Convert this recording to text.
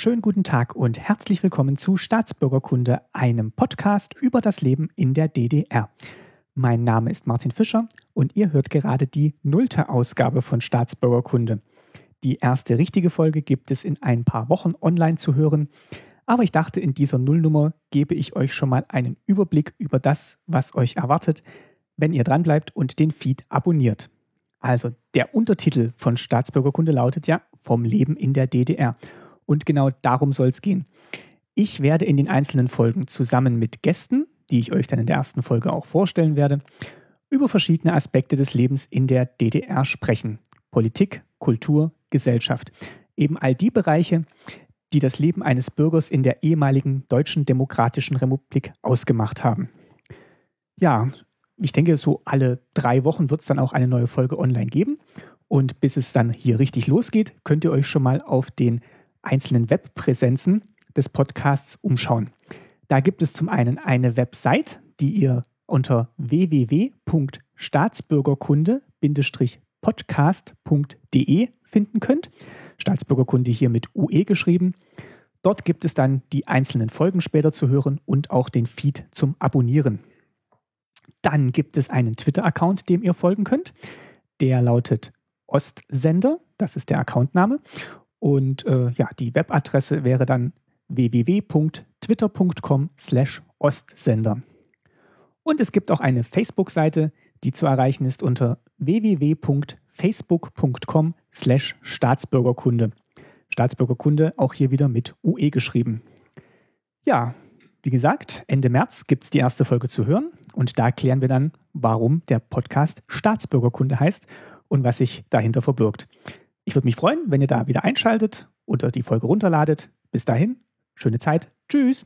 Schönen guten Tag und herzlich willkommen zu Staatsbürgerkunde, einem Podcast über das Leben in der DDR. Mein Name ist Martin Fischer und ihr hört gerade die nullte Ausgabe von Staatsbürgerkunde. Die erste richtige Folge gibt es in ein paar Wochen online zu hören, aber ich dachte, in dieser Nullnummer gebe ich euch schon mal einen Überblick über das, was euch erwartet, wenn ihr dranbleibt und den Feed abonniert. Also der Untertitel von Staatsbürgerkunde lautet ja Vom Leben in der DDR. Und genau darum soll es gehen. Ich werde in den einzelnen Folgen zusammen mit Gästen, die ich euch dann in der ersten Folge auch vorstellen werde, über verschiedene Aspekte des Lebens in der DDR sprechen. Politik, Kultur, Gesellschaft. Eben all die Bereiche, die das Leben eines Bürgers in der ehemaligen Deutschen Demokratischen Republik ausgemacht haben. Ja, ich denke, so alle drei Wochen wird es dann auch eine neue Folge online geben. Und bis es dann hier richtig losgeht, könnt ihr euch schon mal auf den einzelnen Webpräsenzen des Podcasts umschauen. Da gibt es zum einen eine Website, die ihr unter www.staatsbürgerkunde-podcast.de finden könnt. Staatsbürgerkunde hier mit UE geschrieben. Dort gibt es dann die einzelnen Folgen später zu hören und auch den Feed zum Abonnieren. Dann gibt es einen Twitter-Account, dem ihr folgen könnt. Der lautet Ostsender, das ist der Accountname. Und äh, ja, die Webadresse wäre dann www.twitter.com slash Ostsender. Und es gibt auch eine Facebook-Seite, die zu erreichen ist unter www.facebook.com slash Staatsbürgerkunde. Staatsbürgerkunde auch hier wieder mit UE geschrieben. Ja, wie gesagt, Ende März gibt es die erste Folge zu hören und da klären wir dann, warum der Podcast Staatsbürgerkunde heißt und was sich dahinter verbirgt. Ich würde mich freuen, wenn ihr da wieder einschaltet oder die Folge runterladet. Bis dahin, schöne Zeit. Tschüss.